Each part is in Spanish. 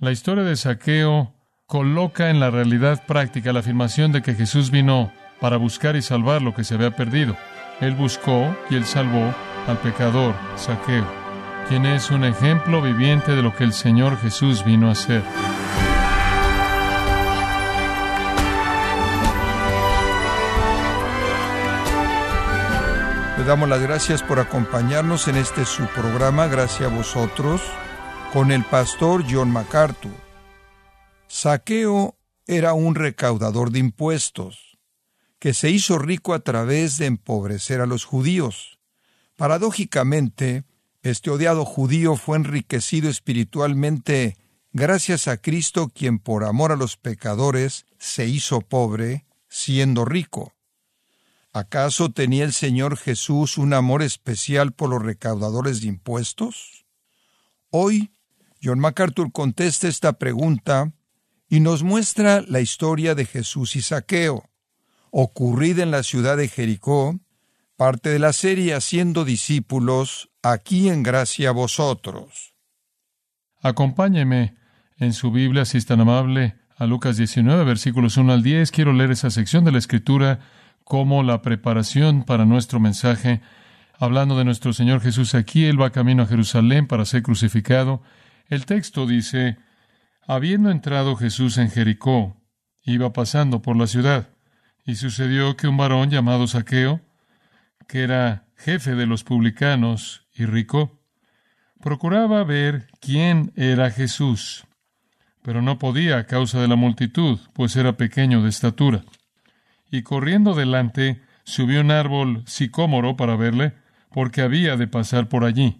La historia de Saqueo coloca en la realidad práctica la afirmación de que Jesús vino para buscar y salvar lo que se había perdido. Él buscó y él salvó al pecador Saqueo, quien es un ejemplo viviente de lo que el Señor Jesús vino a hacer. Le damos las gracias por acompañarnos en este su programa, gracias a vosotros, con el pastor John MacArthur. Saqueo era un recaudador de impuestos, que se hizo rico a través de empobrecer a los judíos. Paradójicamente, este odiado judío fue enriquecido espiritualmente gracias a Cristo, quien por amor a los pecadores se hizo pobre, siendo rico. ¿Acaso tenía el Señor Jesús un amor especial por los recaudadores de impuestos? Hoy, John MacArthur contesta esta pregunta y nos muestra la historia de Jesús y Saqueo, ocurrida en la ciudad de Jericó, parte de la serie Haciendo discípulos, aquí en gracia a vosotros. Acompáñeme en su Biblia, si es tan amable, a Lucas 19, versículos 1 al 10. Quiero leer esa sección de la Escritura como la preparación para nuestro mensaje. Hablando de nuestro Señor Jesús aquí, Él va camino a Jerusalén para ser crucificado. El texto dice, habiendo entrado Jesús en Jericó, iba pasando por la ciudad, y sucedió que un varón llamado Saqueo, que era jefe de los publicanos y rico, procuraba ver quién era Jesús, pero no podía a causa de la multitud, pues era pequeño de estatura y corriendo delante subió un árbol sicómoro para verle, porque había de pasar por allí.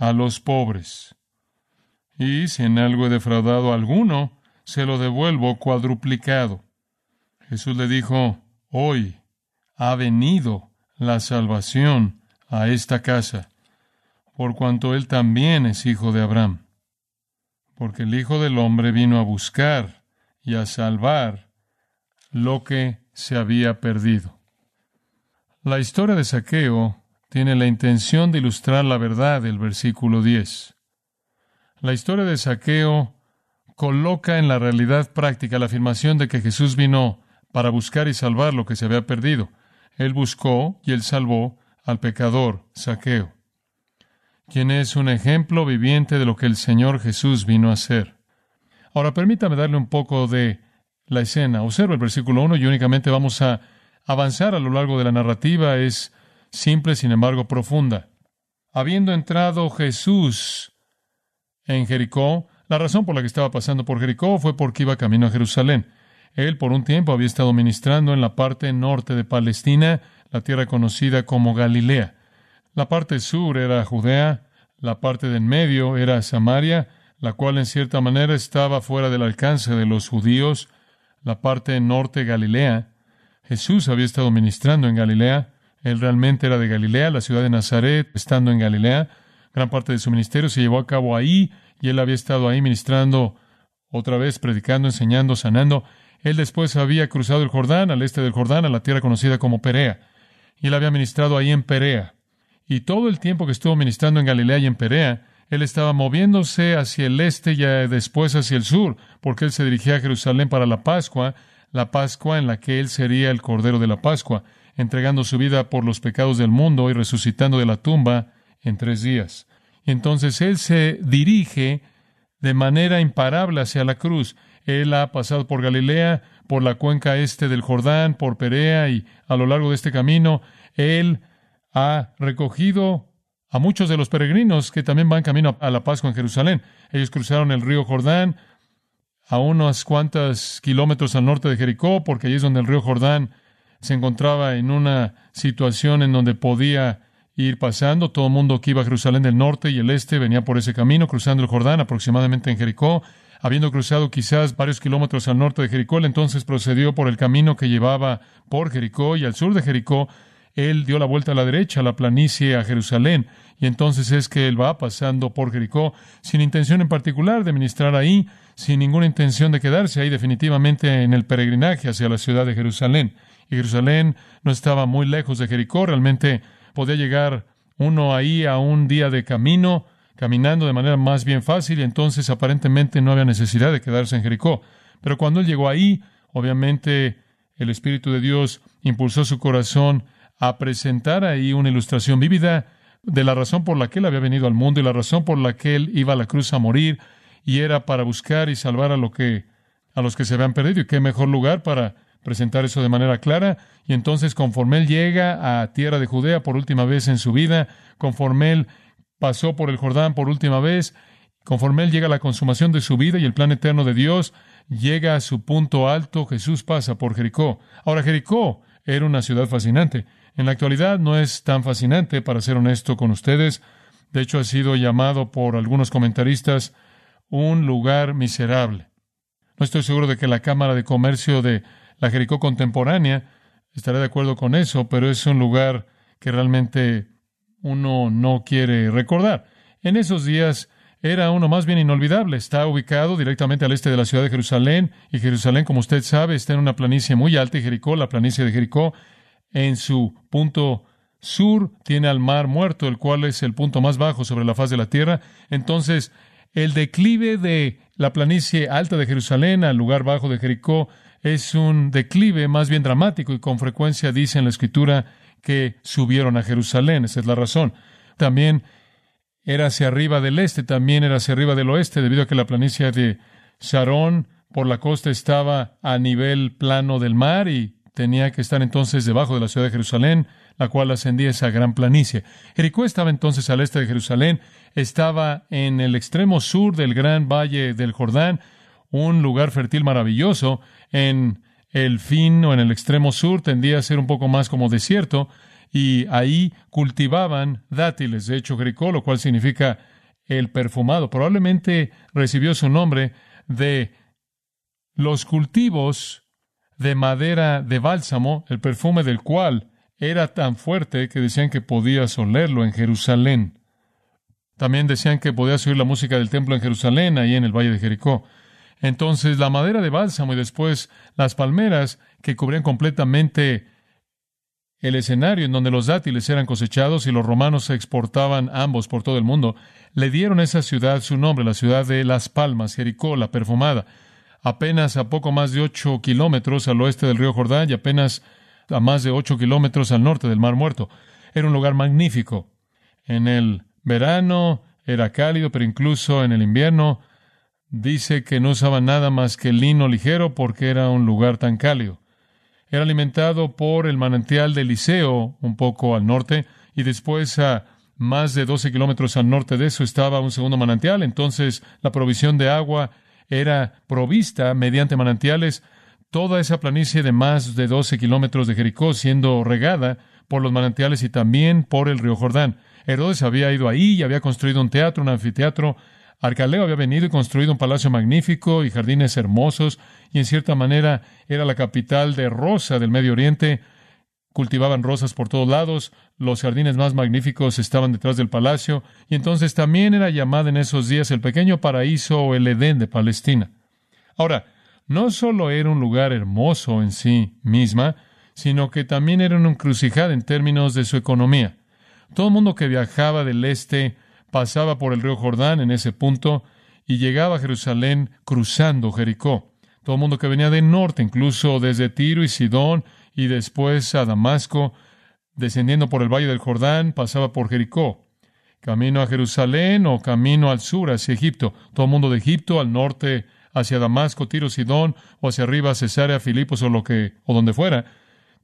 a los pobres. Y si en algo he defraudado a alguno, se lo devuelvo cuadruplicado. Jesús le dijo, Hoy ha venido la salvación a esta casa, por cuanto él también es hijo de Abraham. Porque el Hijo del Hombre vino a buscar y a salvar lo que se había perdido. La historia de Saqueo tiene la intención de ilustrar la verdad del versículo 10. La historia de Saqueo coloca en la realidad práctica la afirmación de que Jesús vino para buscar y salvar lo que se había perdido. Él buscó y él salvó al pecador Saqueo, quien es un ejemplo viviente de lo que el Señor Jesús vino a hacer. Ahora permítame darle un poco de la escena. Observa el versículo 1 y únicamente vamos a avanzar a lo largo de la narrativa. Es simple, sin embargo, profunda. Habiendo entrado Jesús en Jericó, la razón por la que estaba pasando por Jericó fue porque iba camino a Jerusalén. Él por un tiempo había estado ministrando en la parte norte de Palestina, la tierra conocida como Galilea. La parte sur era Judea, la parte de en medio era Samaria, la cual en cierta manera estaba fuera del alcance de los judíos, la parte norte Galilea. Jesús había estado ministrando en Galilea. Él realmente era de Galilea, la ciudad de Nazaret, estando en Galilea. Gran parte de su ministerio se llevó a cabo ahí y él había estado ahí ministrando otra vez, predicando, enseñando, sanando. Él después había cruzado el Jordán, al este del Jordán, a la tierra conocida como Perea. Y él había ministrado ahí en Perea. Y todo el tiempo que estuvo ministrando en Galilea y en Perea, él estaba moviéndose hacia el este y después hacia el sur, porque él se dirigía a Jerusalén para la Pascua, la Pascua en la que él sería el Cordero de la Pascua, entregando su vida por los pecados del mundo y resucitando de la tumba en tres días. Y entonces él se dirige de manera imparable hacia la cruz. Él ha pasado por Galilea, por la cuenca este del Jordán, por Perea y a lo largo de este camino, él ha recogido a muchos de los peregrinos que también van camino a la Pascua en Jerusalén. Ellos cruzaron el río Jordán a unos cuantos kilómetros al norte de Jericó, porque allí es donde el río Jordán se encontraba en una situación en donde podía ir pasando. Todo el mundo que iba a Jerusalén del norte y el este venía por ese camino, cruzando el Jordán, aproximadamente en Jericó. Habiendo cruzado quizás varios kilómetros al norte de Jericó, él entonces procedió por el camino que llevaba por Jericó y al sur de Jericó, él dio la vuelta a la derecha, a la planicie, a Jerusalén, y entonces es que él va pasando por Jericó sin intención en particular de ministrar ahí, sin ninguna intención de quedarse ahí definitivamente en el peregrinaje hacia la ciudad de Jerusalén. Jerusalén no estaba muy lejos de Jericó, realmente podía llegar uno ahí a un día de camino, caminando de manera más bien fácil, y entonces aparentemente no había necesidad de quedarse en Jericó. Pero cuando él llegó ahí, obviamente el Espíritu de Dios impulsó su corazón a presentar ahí una ilustración vívida de la razón por la que él había venido al mundo y la razón por la que él iba a la cruz a morir, y era para buscar y salvar a lo que a los que se habían perdido. Y qué mejor lugar para presentar eso de manera clara. Y entonces, conforme él llega a tierra de Judea por última vez en su vida, conforme él pasó por el Jordán por última vez, conforme él llega a la consumación de su vida y el plan eterno de Dios llega a su punto alto, Jesús pasa por Jericó. Ahora, Jericó era una ciudad fascinante. En la actualidad no es tan fascinante, para ser honesto con ustedes. De hecho, ha sido llamado por algunos comentaristas un lugar miserable. No estoy seguro de que la Cámara de Comercio de la Jericó contemporánea estará de acuerdo con eso, pero es un lugar que realmente uno no quiere recordar. En esos días era uno más bien inolvidable. Está ubicado directamente al este de la ciudad de Jerusalén, y Jerusalén, como usted sabe, está en una planicie muy alta, y Jericó, la planicie de Jericó, en su punto sur, tiene al mar muerto, el cual es el punto más bajo sobre la faz de la tierra. Entonces, el declive de la planicie alta de Jerusalén al lugar bajo de Jericó es un declive más bien dramático y con frecuencia dice en la escritura que subieron a Jerusalén. Esa es la razón. También era hacia arriba del este, también era hacia arriba del oeste, debido a que la planicie de Sharon por la costa estaba a nivel plano del mar y tenía que estar entonces debajo de la ciudad de Jerusalén, la cual ascendía esa gran planicie. Jericó estaba entonces al este de Jerusalén, estaba en el extremo sur del gran valle del Jordán, un lugar fértil maravilloso, en el fin o en el extremo sur tendía a ser un poco más como desierto, y ahí cultivaban dátiles. De hecho, Jericó, lo cual significa el perfumado, probablemente recibió su nombre de los cultivos de madera de bálsamo, el perfume del cual era tan fuerte que decían que podías olerlo en Jerusalén. También decían que podías oír la música del templo en Jerusalén, ahí en el valle de Jericó. Entonces la madera de bálsamo y después las palmeras que cubrían completamente el escenario en donde los dátiles eran cosechados y los romanos exportaban ambos por todo el mundo, le dieron a esa ciudad su nombre, la ciudad de Las Palmas, Jericó, la perfumada, apenas a poco más de ocho kilómetros al oeste del río Jordán y apenas a más de ocho kilómetros al norte del Mar Muerto. Era un lugar magnífico. En el verano era cálido, pero incluso en el invierno dice que no usaba nada más que lino ligero porque era un lugar tan cálido. Era alimentado por el manantial de Eliseo, un poco al norte, y después a más de 12 kilómetros al norte de eso estaba un segundo manantial. Entonces la provisión de agua era provista mediante manantiales. Toda esa planicie de más de 12 kilómetros de Jericó siendo regada por los manantiales y también por el río Jordán. Herodes había ido ahí y había construido un teatro, un anfiteatro Arcaleo había venido y construido un palacio magnífico y jardines hermosos, y en cierta manera era la capital de rosa del Medio Oriente. Cultivaban rosas por todos lados, los jardines más magníficos estaban detrás del palacio, y entonces también era llamada en esos días el pequeño paraíso o el Edén de Palestina. Ahora, no solo era un lugar hermoso en sí misma, sino que también era una encrucijada en términos de su economía. Todo el mundo que viajaba del este pasaba por el río Jordán en ese punto y llegaba a Jerusalén cruzando Jericó. Todo el mundo que venía del norte, incluso desde Tiro y Sidón y después a Damasco, descendiendo por el valle del Jordán, pasaba por Jericó. Camino a Jerusalén o camino al sur hacia Egipto. Todo el mundo de Egipto al norte hacia Damasco, Tiro, Sidón o hacia arriba Cesarea, Filipos o lo que o donde fuera.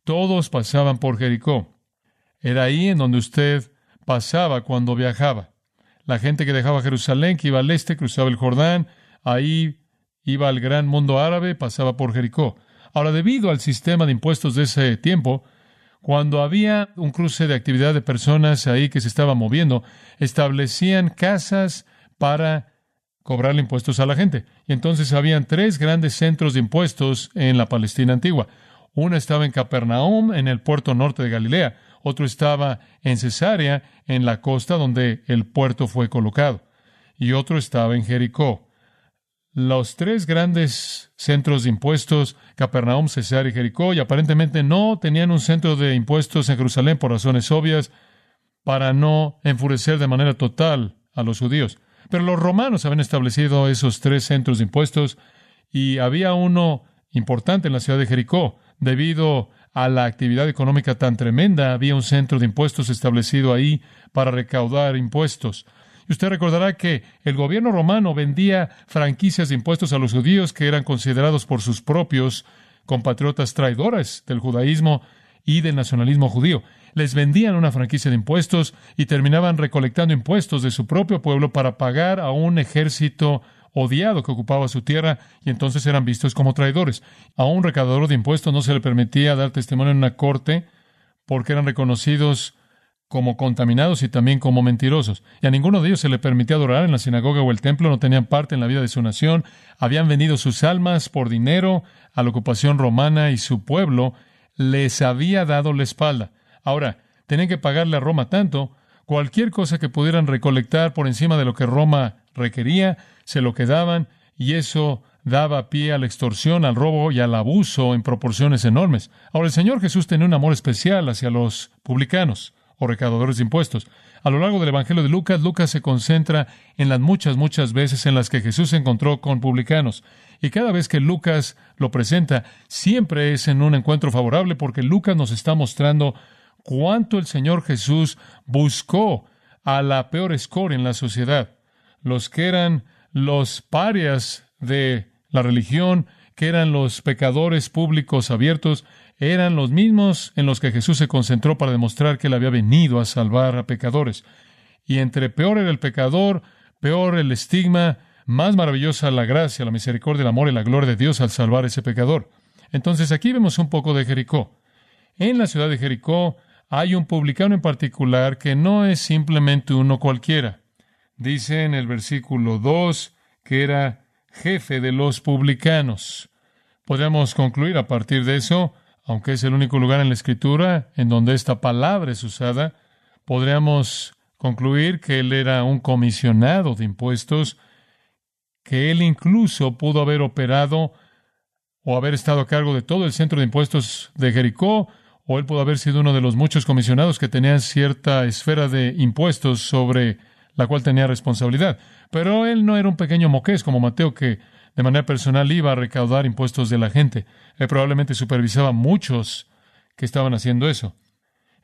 Todos pasaban por Jericó. Era ahí en donde usted pasaba cuando viajaba. La gente que dejaba Jerusalén, que iba al este, cruzaba el Jordán, ahí iba al gran mundo árabe, pasaba por Jericó. Ahora, debido al sistema de impuestos de ese tiempo, cuando había un cruce de actividad de personas ahí que se estaban moviendo, establecían casas para cobrarle impuestos a la gente. Y entonces habían tres grandes centros de impuestos en la Palestina antigua. Uno estaba en Capernaum, en el puerto norte de Galilea. Otro estaba en Cesarea, en la costa donde el puerto fue colocado. Y otro estaba en Jericó. Los tres grandes centros de impuestos, Capernaum, Cesarea y Jericó, y aparentemente no tenían un centro de impuestos en Jerusalén por razones obvias, para no enfurecer de manera total a los judíos. Pero los romanos habían establecido esos tres centros de impuestos y había uno importante en la ciudad de Jericó. Debido a la actividad económica tan tremenda, había un centro de impuestos establecido ahí para recaudar impuestos. Y usted recordará que el gobierno romano vendía franquicias de impuestos a los judíos que eran considerados por sus propios compatriotas traidores del judaísmo y del nacionalismo judío les vendían una franquicia de impuestos y terminaban recolectando impuestos de su propio pueblo para pagar a un ejército odiado que ocupaba su tierra y entonces eran vistos como traidores. A un recaudador de impuestos no se le permitía dar testimonio en una corte porque eran reconocidos como contaminados y también como mentirosos. Y a ninguno de ellos se le permitía adorar en la sinagoga o el templo, no tenían parte en la vida de su nación, habían vendido sus almas por dinero a la ocupación romana y su pueblo les había dado la espalda. Ahora, tenían que pagarle a Roma tanto, cualquier cosa que pudieran recolectar por encima de lo que Roma requería, se lo quedaban, y eso daba pie a la extorsión, al robo y al abuso en proporciones enormes. Ahora, el Señor Jesús tenía un amor especial hacia los publicanos o recaudadores de impuestos. A lo largo del Evangelio de Lucas, Lucas se concentra en las muchas, muchas veces en las que Jesús se encontró con publicanos. Y cada vez que Lucas lo presenta, siempre es en un encuentro favorable porque Lucas nos está mostrando cuánto el Señor Jesús buscó a la peor escoria en la sociedad, los que eran los parias de la religión, que eran los pecadores públicos abiertos, eran los mismos en los que Jesús se concentró para demostrar que él había venido a salvar a pecadores. Y entre peor era el pecador, peor el estigma, más maravillosa la gracia, la misericordia, el amor y la gloria de Dios al salvar a ese pecador. Entonces aquí vemos un poco de Jericó. En la ciudad de Jericó hay un publicano en particular que no es simplemente uno cualquiera. Dice en el versículo 2 que era jefe de los publicanos. Podríamos concluir a partir de eso, aunque es el único lugar en la Escritura en donde esta palabra es usada, podríamos concluir que él era un comisionado de impuestos, que él incluso pudo haber operado o haber estado a cargo de todo el centro de impuestos de Jericó, o él pudo haber sido uno de los muchos comisionados que tenían cierta esfera de impuestos sobre la cual tenía responsabilidad. Pero él no era un pequeño moqués como Mateo que de manera personal iba a recaudar impuestos de la gente. Él probablemente supervisaba muchos que estaban haciendo eso.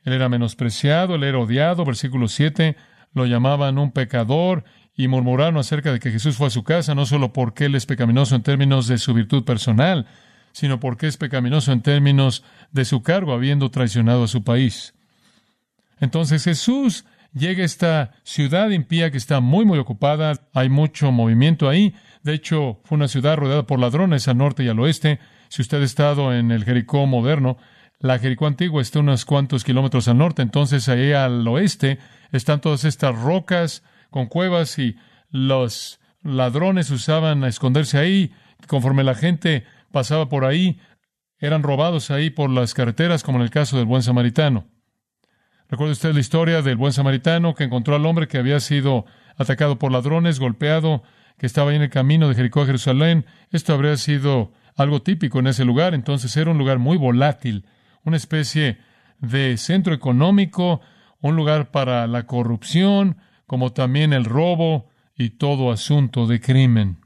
Él era menospreciado, él era odiado, versículo 7, lo llamaban un pecador y murmuraron acerca de que Jesús fue a su casa no solo porque él es pecaminoso en términos de su virtud personal, sino porque es pecaminoso en términos de su cargo, habiendo traicionado a su país. Entonces Jesús llega esta ciudad impía que está muy, muy ocupada, hay mucho movimiento ahí, de hecho fue una ciudad rodeada por ladrones al norte y al oeste, si usted ha estado en el Jericó moderno, la Jericó antigua está unos cuantos kilómetros al norte, entonces ahí al oeste están todas estas rocas con cuevas y los ladrones usaban a esconderse ahí, conforme la gente pasaba por ahí, eran robados ahí por las carreteras, como en el caso del buen samaritano. ¿Recuerda usted la historia del buen samaritano que encontró al hombre que había sido atacado por ladrones, golpeado, que estaba ahí en el camino de Jericó a Jerusalén? Esto habría sido algo típico en ese lugar, entonces era un lugar muy volátil, una especie de centro económico, un lugar para la corrupción, como también el robo y todo asunto de crimen.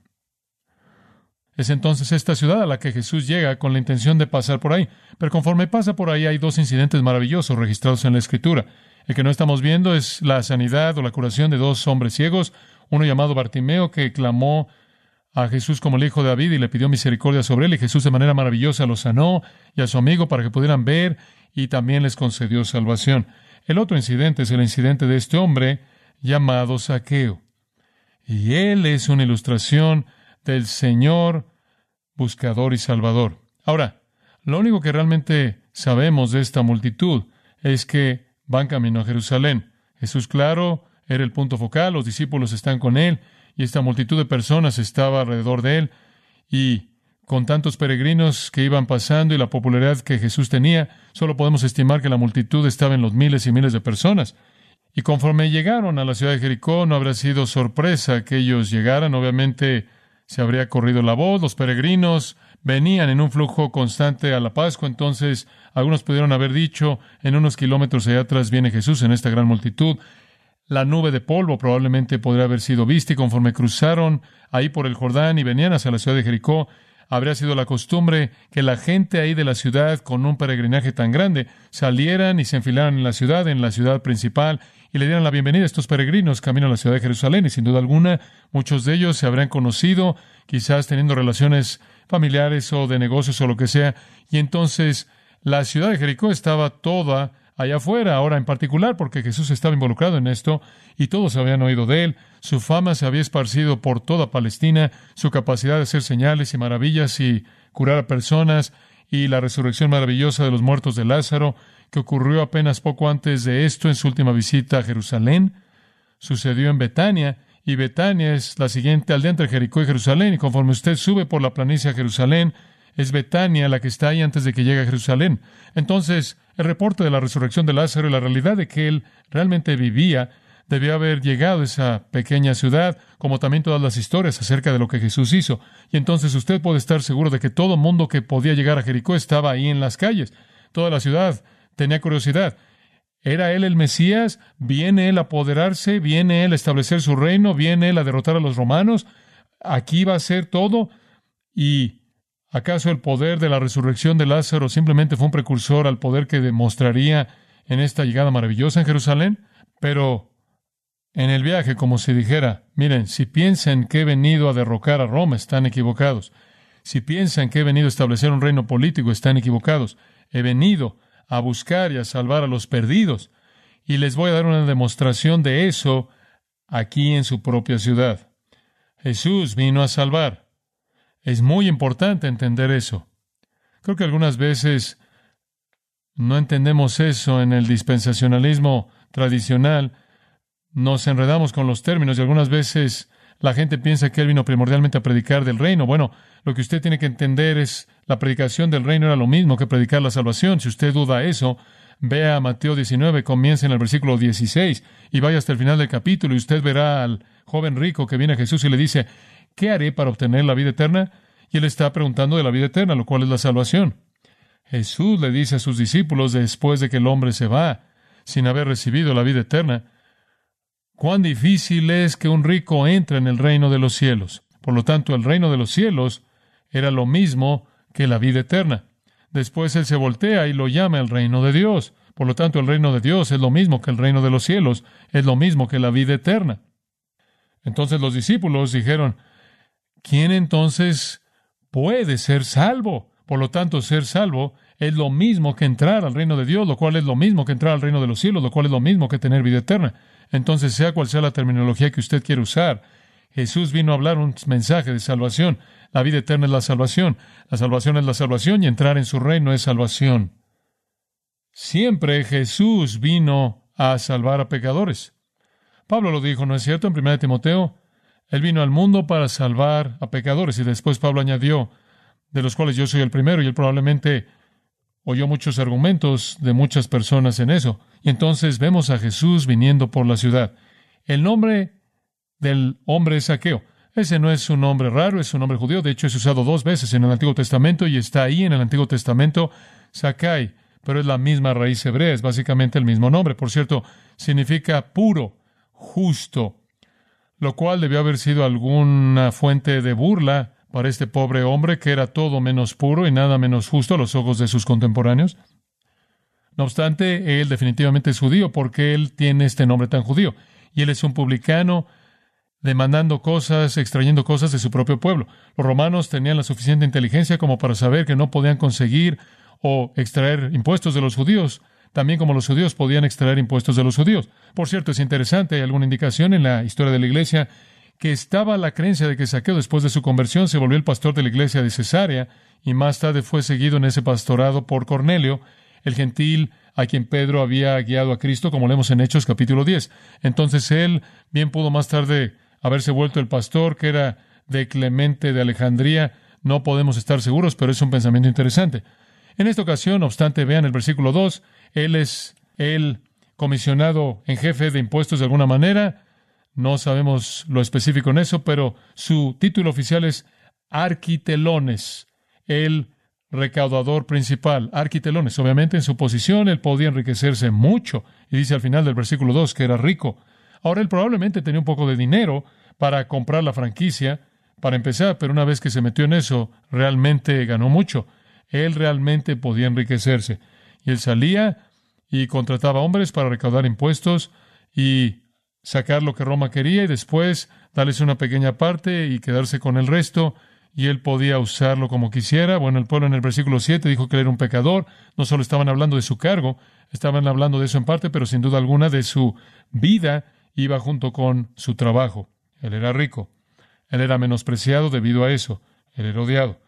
Es entonces esta ciudad a la que Jesús llega con la intención de pasar por ahí. Pero conforme pasa por ahí hay dos incidentes maravillosos registrados en la Escritura. El que no estamos viendo es la sanidad o la curación de dos hombres ciegos, uno llamado Bartimeo que clamó a Jesús como el hijo de David y le pidió misericordia sobre él y Jesús de manera maravillosa lo sanó y a su amigo para que pudieran ver y también les concedió salvación. El otro incidente es el incidente de este hombre llamado Saqueo. Y él es una ilustración del Señor buscador y salvador. Ahora, lo único que realmente sabemos de esta multitud es que van camino a Jerusalén. Jesús, claro, era el punto focal, los discípulos están con él, y esta multitud de personas estaba alrededor de él, y con tantos peregrinos que iban pasando y la popularidad que Jesús tenía, solo podemos estimar que la multitud estaba en los miles y miles de personas. Y conforme llegaron a la ciudad de Jericó, no habrá sido sorpresa que ellos llegaran. Obviamente se habría corrido la voz, los peregrinos venían en un flujo constante a la Pascua, entonces algunos pudieron haber dicho, en unos kilómetros allá atrás viene Jesús en esta gran multitud. La nube de polvo probablemente podría haber sido vista y conforme cruzaron ahí por el Jordán y venían hacia la ciudad de Jericó, habría sido la costumbre que la gente ahí de la ciudad, con un peregrinaje tan grande, salieran y se enfilaran en la ciudad, en la ciudad principal, y le dieran la bienvenida a estos peregrinos camino a la ciudad de Jerusalén. Y sin duda alguna, muchos de ellos se habrían conocido, quizás teniendo relaciones familiares o de negocios o lo que sea. Y entonces la ciudad de Jericó estaba toda allá afuera, ahora en particular, porque Jesús estaba involucrado en esto y todos habían oído de él. Su fama se había esparcido por toda Palestina, su capacidad de hacer señales y maravillas y curar a personas y la resurrección maravillosa de los muertos de Lázaro, que ocurrió apenas poco antes de esto en su última visita a Jerusalén, sucedió en Betania, y Betania es la siguiente aldea entre Jericó y Jerusalén, y conforme usted sube por la planicie a Jerusalén, es Betania la que está ahí antes de que llegue a Jerusalén. Entonces, el reporte de la resurrección de Lázaro y la realidad de que él realmente vivía debió haber llegado a esa pequeña ciudad, como también todas las historias acerca de lo que Jesús hizo. Y entonces usted puede estar seguro de que todo mundo que podía llegar a Jericó estaba ahí en las calles. Toda la ciudad tenía curiosidad. ¿Era él el Mesías? ¿Viene él a apoderarse? ¿Viene él a establecer su reino? ¿Viene él a derrotar a los romanos? ¿Aquí va a ser todo? ¿Y acaso el poder de la resurrección de Lázaro simplemente fue un precursor al poder que demostraría en esta llegada maravillosa en Jerusalén? Pero en el viaje, como si dijera, miren, si piensan que he venido a derrocar a Roma, están equivocados. Si piensan que he venido a establecer un reino político, están equivocados. He venido a buscar y a salvar a los perdidos. Y les voy a dar una demostración de eso aquí en su propia ciudad. Jesús vino a salvar. Es muy importante entender eso. Creo que algunas veces no entendemos eso en el dispensacionalismo tradicional. Nos enredamos con los términos y algunas veces la gente piensa que Él vino primordialmente a predicar del reino. Bueno, lo que usted tiene que entender es la predicación del reino era lo mismo que predicar la salvación. Si usted duda eso, vea Mateo 19, comienza en el versículo 16 y vaya hasta el final del capítulo y usted verá al joven rico que viene a Jesús y le dice, ¿qué haré para obtener la vida eterna? Y él está preguntando de la vida eterna, lo cual es la salvación. Jesús le dice a sus discípulos después de que el hombre se va sin haber recibido la vida eterna, cuán difícil es que un rico entre en el reino de los cielos. Por lo tanto, el reino de los cielos era lo mismo que la vida eterna. Después él se voltea y lo llama el reino de Dios. Por lo tanto, el reino de Dios es lo mismo que el reino de los cielos, es lo mismo que la vida eterna. Entonces los discípulos dijeron, ¿quién entonces puede ser salvo? Por lo tanto, ser salvo es lo mismo que entrar al reino de Dios, lo cual es lo mismo que entrar al reino de los cielos, lo cual es lo mismo que tener vida eterna. Entonces, sea cual sea la terminología que usted quiera usar, Jesús vino a hablar un mensaje de salvación. La vida eterna es la salvación. La salvación es la salvación y entrar en su reino es salvación. Siempre Jesús vino a salvar a pecadores. Pablo lo dijo, ¿no es cierto? En 1 Timoteo, Él vino al mundo para salvar a pecadores. Y después Pablo añadió, de los cuales yo soy el primero, y él probablemente oyó muchos argumentos de muchas personas en eso. Y entonces vemos a Jesús viniendo por la ciudad. El nombre del hombre es Saqueo. Ese no es un nombre raro, es un nombre judío. De hecho, es usado dos veces en el Antiguo Testamento y está ahí en el Antiguo Testamento, Sakai. Pero es la misma raíz hebrea, es básicamente el mismo nombre. Por cierto, significa puro, justo, lo cual debió haber sido alguna fuente de burla para este pobre hombre que era todo menos puro y nada menos justo a los ojos de sus contemporáneos? No obstante, él definitivamente es judío porque él tiene este nombre tan judío. Y él es un publicano demandando cosas, extrayendo cosas de su propio pueblo. Los romanos tenían la suficiente inteligencia como para saber que no podían conseguir o extraer impuestos de los judíos, también como los judíos podían extraer impuestos de los judíos. Por cierto, es interesante, hay alguna indicación en la historia de la iglesia que estaba la creencia de que Saqueo, después de su conversión, se volvió el pastor de la iglesia de Cesarea y más tarde fue seguido en ese pastorado por Cornelio, el gentil a quien Pedro había guiado a Cristo, como leemos en Hechos capítulo 10. Entonces él bien pudo más tarde haberse vuelto el pastor que era de Clemente de Alejandría. No podemos estar seguros, pero es un pensamiento interesante. En esta ocasión, no obstante, vean el versículo 2, él es el comisionado en jefe de impuestos de alguna manera. No sabemos lo específico en eso, pero su título oficial es Arquitelones, el recaudador principal. Arquitelones, obviamente en su posición él podía enriquecerse mucho. Y dice al final del versículo 2 que era rico. Ahora él probablemente tenía un poco de dinero para comprar la franquicia, para empezar, pero una vez que se metió en eso, realmente ganó mucho. Él realmente podía enriquecerse. Y él salía y contrataba hombres para recaudar impuestos y sacar lo que Roma quería y después darles una pequeña parte y quedarse con el resto y él podía usarlo como quisiera. Bueno, el pueblo en el versículo 7 dijo que él era un pecador. No solo estaban hablando de su cargo, estaban hablando de eso en parte, pero sin duda alguna de su vida iba junto con su trabajo. Él era rico. Él era menospreciado debido a eso. Él era odiado.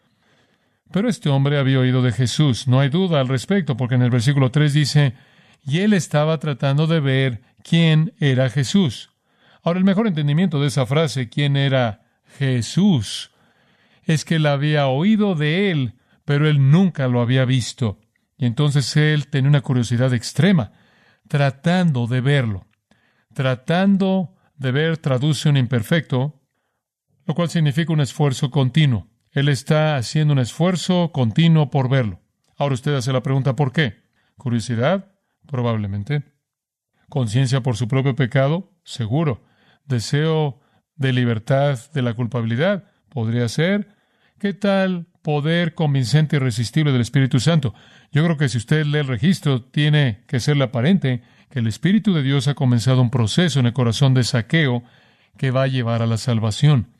Pero este hombre había oído de Jesús. No hay duda al respecto, porque en el versículo 3 dice, y él estaba tratando de ver quién era Jesús. Ahora, el mejor entendimiento de esa frase, quién era Jesús, es que él había oído de él, pero él nunca lo había visto. Y entonces él tenía una curiosidad extrema, tratando de verlo. Tratando de ver traduce un imperfecto, lo cual significa un esfuerzo continuo. Él está haciendo un esfuerzo continuo por verlo. Ahora usted hace la pregunta ¿por qué? ¿Curiosidad? Probablemente. ¿Conciencia por su propio pecado? Seguro. ¿Deseo de libertad de la culpabilidad? Podría ser. ¿Qué tal poder convincente e irresistible del Espíritu Santo? Yo creo que si usted lee el registro, tiene que serle aparente que el Espíritu de Dios ha comenzado un proceso en el corazón de Saqueo que va a llevar a la salvación.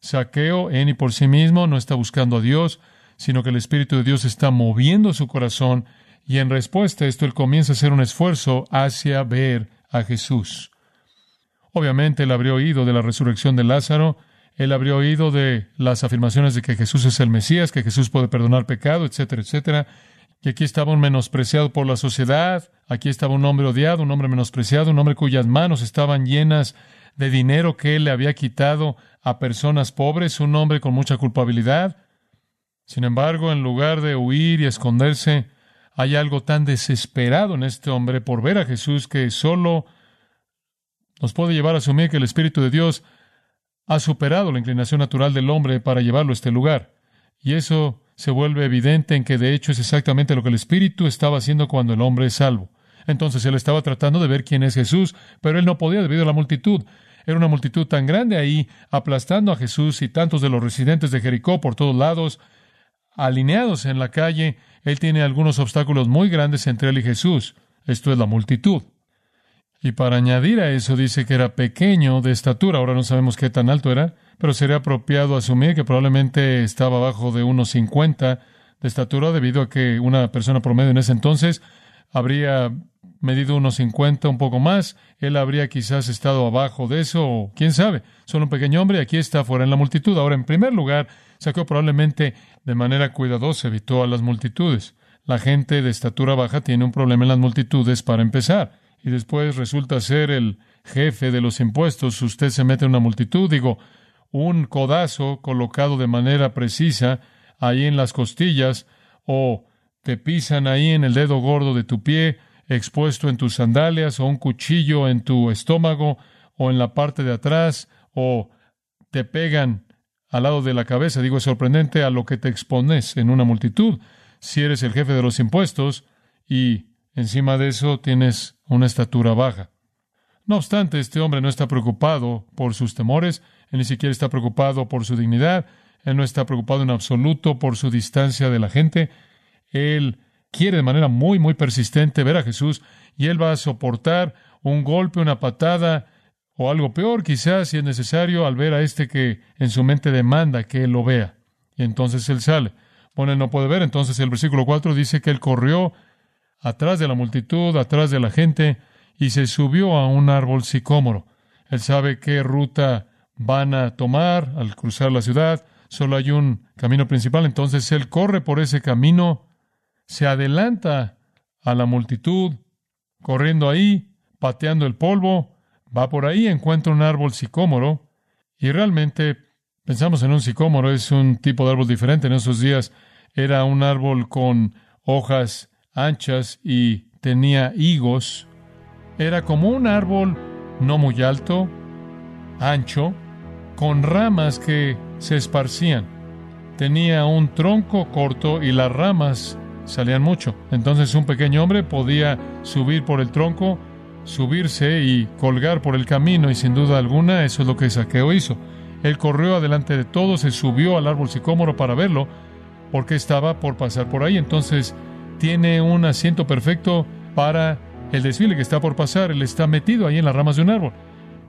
Saqueo, en y por sí mismo, no está buscando a Dios, sino que el Espíritu de Dios está moviendo su corazón y en respuesta a esto, él comienza a hacer un esfuerzo hacia ver a Jesús. Obviamente, él habría oído de la resurrección de Lázaro, él habría oído de las afirmaciones de que Jesús es el Mesías, que Jesús puede perdonar pecado, etcétera, etcétera. Y aquí estaba un menospreciado por la sociedad, aquí estaba un hombre odiado, un hombre menospreciado, un hombre cuyas manos estaban llenas de dinero que él le había quitado a personas pobres, un hombre con mucha culpabilidad. Sin embargo, en lugar de huir y esconderse, hay algo tan desesperado en este hombre por ver a Jesús que solo nos puede llevar a asumir que el Espíritu de Dios ha superado la inclinación natural del hombre para llevarlo a este lugar. Y eso se vuelve evidente en que de hecho es exactamente lo que el Espíritu estaba haciendo cuando el hombre es salvo. Entonces él estaba tratando de ver quién es Jesús, pero él no podía debido a la multitud. Era una multitud tan grande ahí, aplastando a Jesús y tantos de los residentes de Jericó por todos lados, alineados en la calle, él tiene algunos obstáculos muy grandes entre él y Jesús. Esto es la multitud. Y para añadir a eso dice que era pequeño de estatura. Ahora no sabemos qué tan alto era, pero sería apropiado asumir que probablemente estaba abajo de unos 50 de estatura debido a que una persona promedio en ese entonces habría medido unos 50, un poco más. Él habría quizás estado abajo de eso, o quién sabe. Solo un pequeño hombre, aquí está fuera en la multitud. Ahora, en primer lugar, Saqueo probablemente de manera cuidadosa evitó a las multitudes. La gente de estatura baja tiene un problema en las multitudes para empezar. Y después resulta ser el jefe de los impuestos. Usted se mete en una multitud, digo, un codazo colocado de manera precisa ahí en las costillas, o te pisan ahí en el dedo gordo de tu pie, expuesto en tus sandalias, o un cuchillo en tu estómago, o en la parte de atrás, o te pegan al lado de la cabeza. Digo, sorprendente a lo que te expones en una multitud. Si eres el jefe de los impuestos y encima de eso tienes una estatura baja. No obstante, este hombre no está preocupado por sus temores, él ni siquiera está preocupado por su dignidad, él no está preocupado en absoluto por su distancia de la gente, él quiere de manera muy, muy persistente ver a Jesús y él va a soportar un golpe, una patada, o algo peor, quizás, si es necesario, al ver a este que en su mente demanda que él lo vea. Y entonces él sale. Bueno, él no puede ver. Entonces el versículo 4 dice que él corrió atrás de la multitud, atrás de la gente, y se subió a un árbol sicómoro. Él sabe qué ruta van a tomar al cruzar la ciudad. Solo hay un camino principal. Entonces él corre por ese camino, se adelanta a la multitud, corriendo ahí, pateando el polvo, Va por ahí, encuentra un árbol sicómoro Y realmente pensamos en un sicómoro, es un tipo de árbol diferente. En esos días era un árbol con hojas anchas y tenía higos. Era como un árbol no muy alto, ancho, con ramas que se esparcían. Tenía un tronco corto y las ramas salían mucho. Entonces un pequeño hombre podía subir por el tronco, subirse y colgar por el camino y sin duda alguna eso es lo que Saqueo hizo. Él corrió adelante de todos, se subió al árbol sicómoro para verlo porque estaba por pasar por ahí. Entonces tiene un asiento perfecto para el desfile que está por pasar. Él está metido ahí en las ramas de un árbol.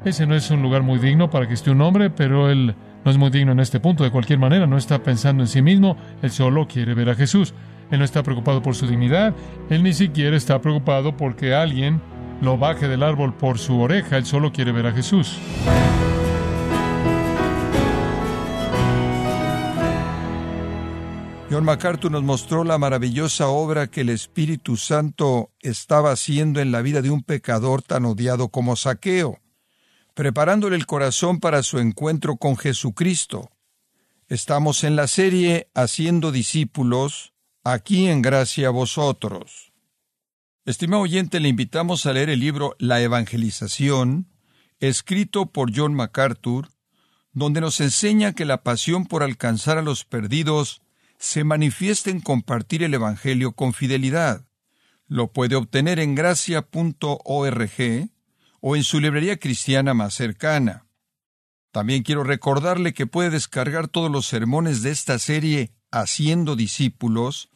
Ese no es un lugar muy digno para que esté un hombre, pero él no es muy digno en este punto. De cualquier manera, no está pensando en sí mismo, él solo quiere ver a Jesús. Él no está preocupado por su dignidad, él ni siquiera está preocupado porque alguien lo baje del árbol por su oreja, él solo quiere ver a Jesús. John MacArthur nos mostró la maravillosa obra que el Espíritu Santo estaba haciendo en la vida de un pecador tan odiado como Saqueo, preparándole el corazón para su encuentro con Jesucristo. Estamos en la serie Haciendo discípulos, aquí en gracia a vosotros. Estimado oyente, le invitamos a leer el libro La Evangelización, escrito por John MacArthur, donde nos enseña que la pasión por alcanzar a los perdidos se manifiesta en compartir el Evangelio con fidelidad. Lo puede obtener en gracia.org o en su librería cristiana más cercana. También quiero recordarle que puede descargar todos los sermones de esta serie Haciendo discípulos,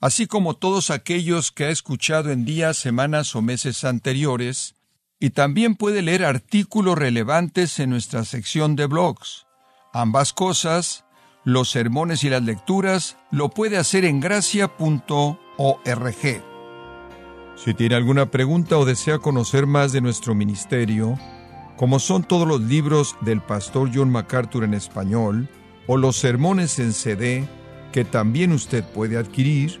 así como todos aquellos que ha escuchado en días, semanas o meses anteriores, y también puede leer artículos relevantes en nuestra sección de blogs. Ambas cosas los sermones y las lecturas, lo puede hacer en gracia.org. Si tiene alguna pregunta o desea conocer más de nuestro ministerio, como son todos los libros del pastor John MacArthur en español, o los sermones en CD, que también usted puede adquirir,